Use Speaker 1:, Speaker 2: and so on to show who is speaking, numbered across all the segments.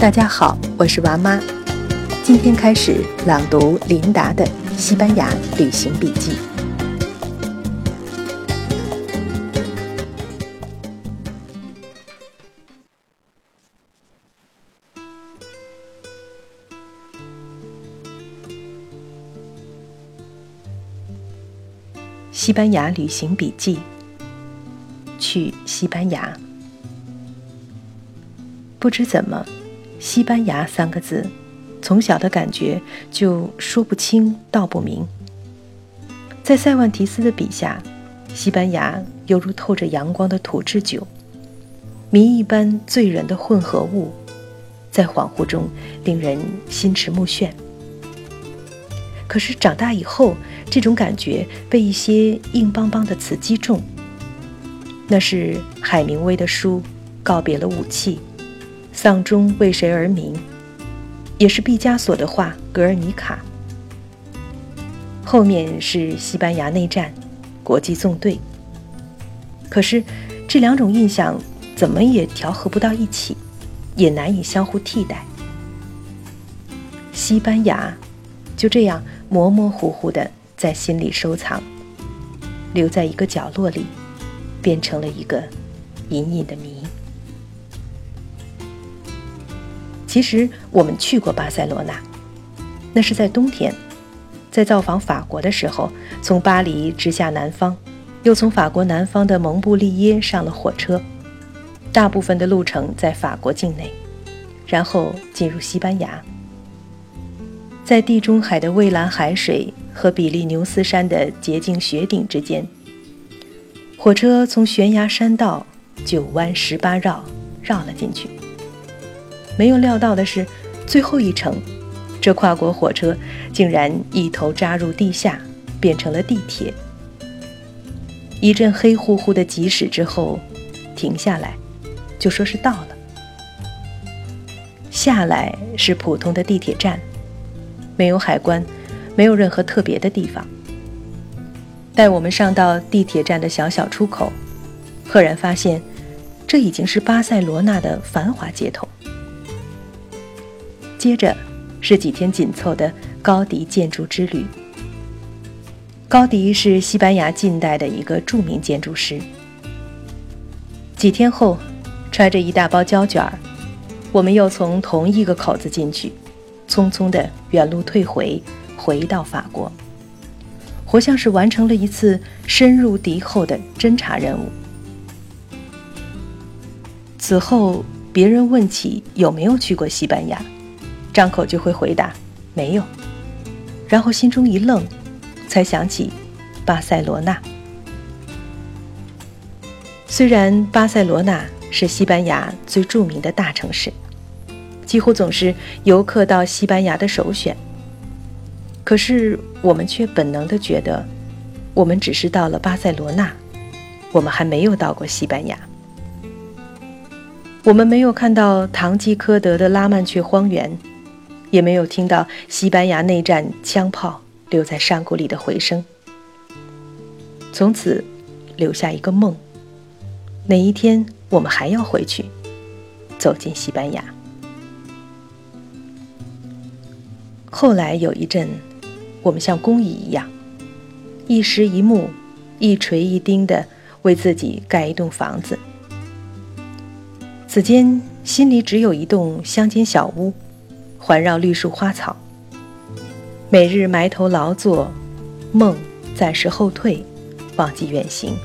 Speaker 1: 大家好，我是娃妈，今天开始朗读琳达的《西班牙旅行笔记》。西班牙旅行笔记，去西班牙。不知怎么，西班牙三个字，从小的感觉就说不清道不明。在塞万提斯的笔下，西班牙犹如透着阳光的土制酒，谜一般醉人的混合物，在恍惚中令人心驰目眩。可是长大以后，这种感觉被一些硬邦邦的词击中。那是海明威的书告别了武器。丧钟为谁而鸣？也是毕加索的画《格尔尼卡》。后面是西班牙内战，国际纵队。可是，这两种印象怎么也调和不到一起，也难以相互替代。西班牙，就这样模模糊糊的在心里收藏，留在一个角落里，变成了一个隐隐的谜。其实我们去过巴塞罗那，那是在冬天，在造访法国的时候，从巴黎直下南方，又从法国南方的蒙布利耶上了火车，大部分的路程在法国境内，然后进入西班牙，在地中海的蔚蓝海水和比利牛斯山的洁净雪顶之间，火车从悬崖山道九弯十八绕绕了进去。没有料到的是，最后一程，这跨国火车竟然一头扎入地下，变成了地铁。一阵黑乎乎的疾驶之后，停下来，就说是到了。下来是普通的地铁站，没有海关，没有任何特别的地方。带我们上到地铁站的小小出口，赫然发现，这已经是巴塞罗那的繁华街头。接着是几天紧凑的高迪建筑之旅。高迪是西班牙近代的一个著名建筑师。几天后，揣着一大包胶卷儿，我们又从同一个口子进去，匆匆的原路退回，回到法国，活像是完成了一次深入敌后的侦察任务。此后，别人问起有没有去过西班牙。张口就会回答没有，然后心中一愣，才想起巴塞罗那。虽然巴塞罗那是西班牙最著名的大城市，几乎总是游客到西班牙的首选，可是我们却本能的觉得，我们只是到了巴塞罗那，我们还没有到过西班牙。我们没有看到堂吉诃德的拉曼却荒原。也没有听到西班牙内战枪炮留在山谷里的回声。从此，留下一个梦：哪一天我们还要回去，走进西班牙。后来有一阵，我们像工蚁一样，一石一木，一锤一钉的为自己盖一栋房子。此间心里只有一栋乡间小屋。环绕绿树花草，每日埋头劳作，梦暂时后退，忘记远行。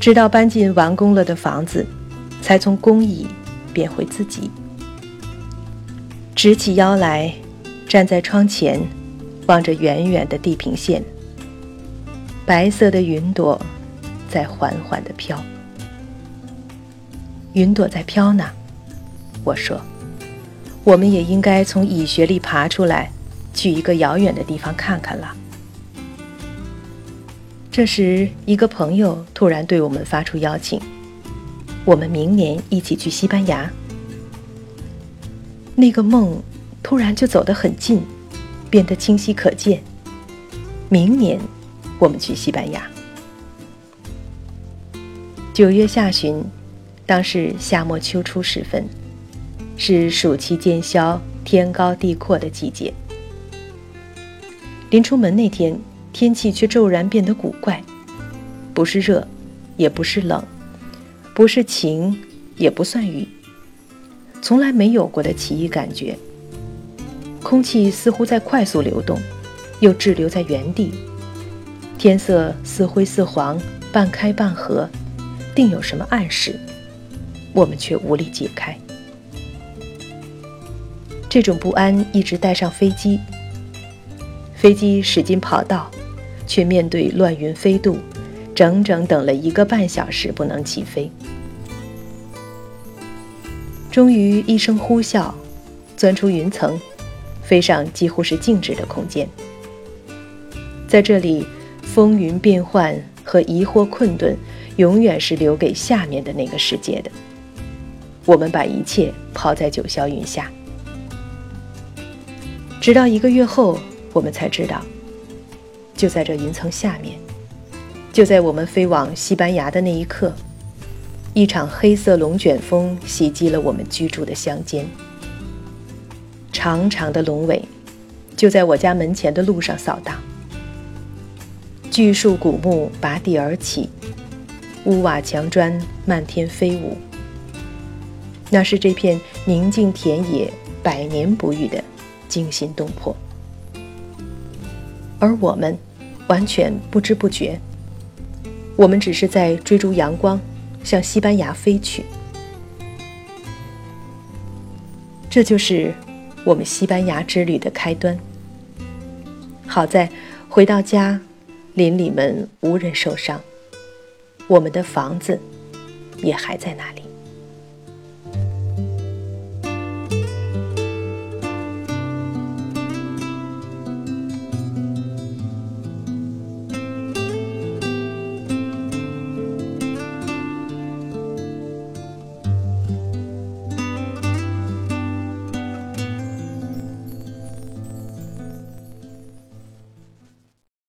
Speaker 1: 直到搬进完工了的房子，才从工蚁变回自己。直起腰来，站在窗前，望着远远的地平线，白色的云朵在缓缓地飘。云朵在飘呢，我说。我们也应该从蚁穴里爬出来，去一个遥远的地方看看了。这时，一个朋友突然对我们发出邀请：我们明年一起去西班牙。那个梦突然就走得很近，变得清晰可见。明年，我们去西班牙。九月下旬，当是夏末秋初时分。是暑气渐消、天高地阔的季节。临出门那天，天气却骤然变得古怪，不是热，也不是冷，不是晴，也不算雨，从来没有过的奇异感觉。空气似乎在快速流动，又滞留在原地。天色似灰似黄，半开半合，定有什么暗示，我们却无力解开。这种不安一直带上飞机。飞机驶进跑道，却面对乱云飞渡，整整等了一个半小时不能起飞。终于一声呼啸，钻出云层。飞上几乎是静止的空间，在这里，风云变幻和疑惑困顿，永远是留给下面的那个世界的。我们把一切抛在九霄云下，直到一个月后，我们才知道，就在这云层下面，就在我们飞往西班牙的那一刻，一场黑色龙卷风袭击了我们居住的乡间。长长的龙尾，就在我家门前的路上扫荡。巨树古木拔地而起，屋瓦墙砖漫天飞舞。那是这片宁静田野百年不遇的惊心动魄，而我们完全不知不觉。我们只是在追逐阳光，向西班牙飞去。这就是。我们西班牙之旅的开端。好在回到家，邻里们无人受伤，我们的房子也还在那里。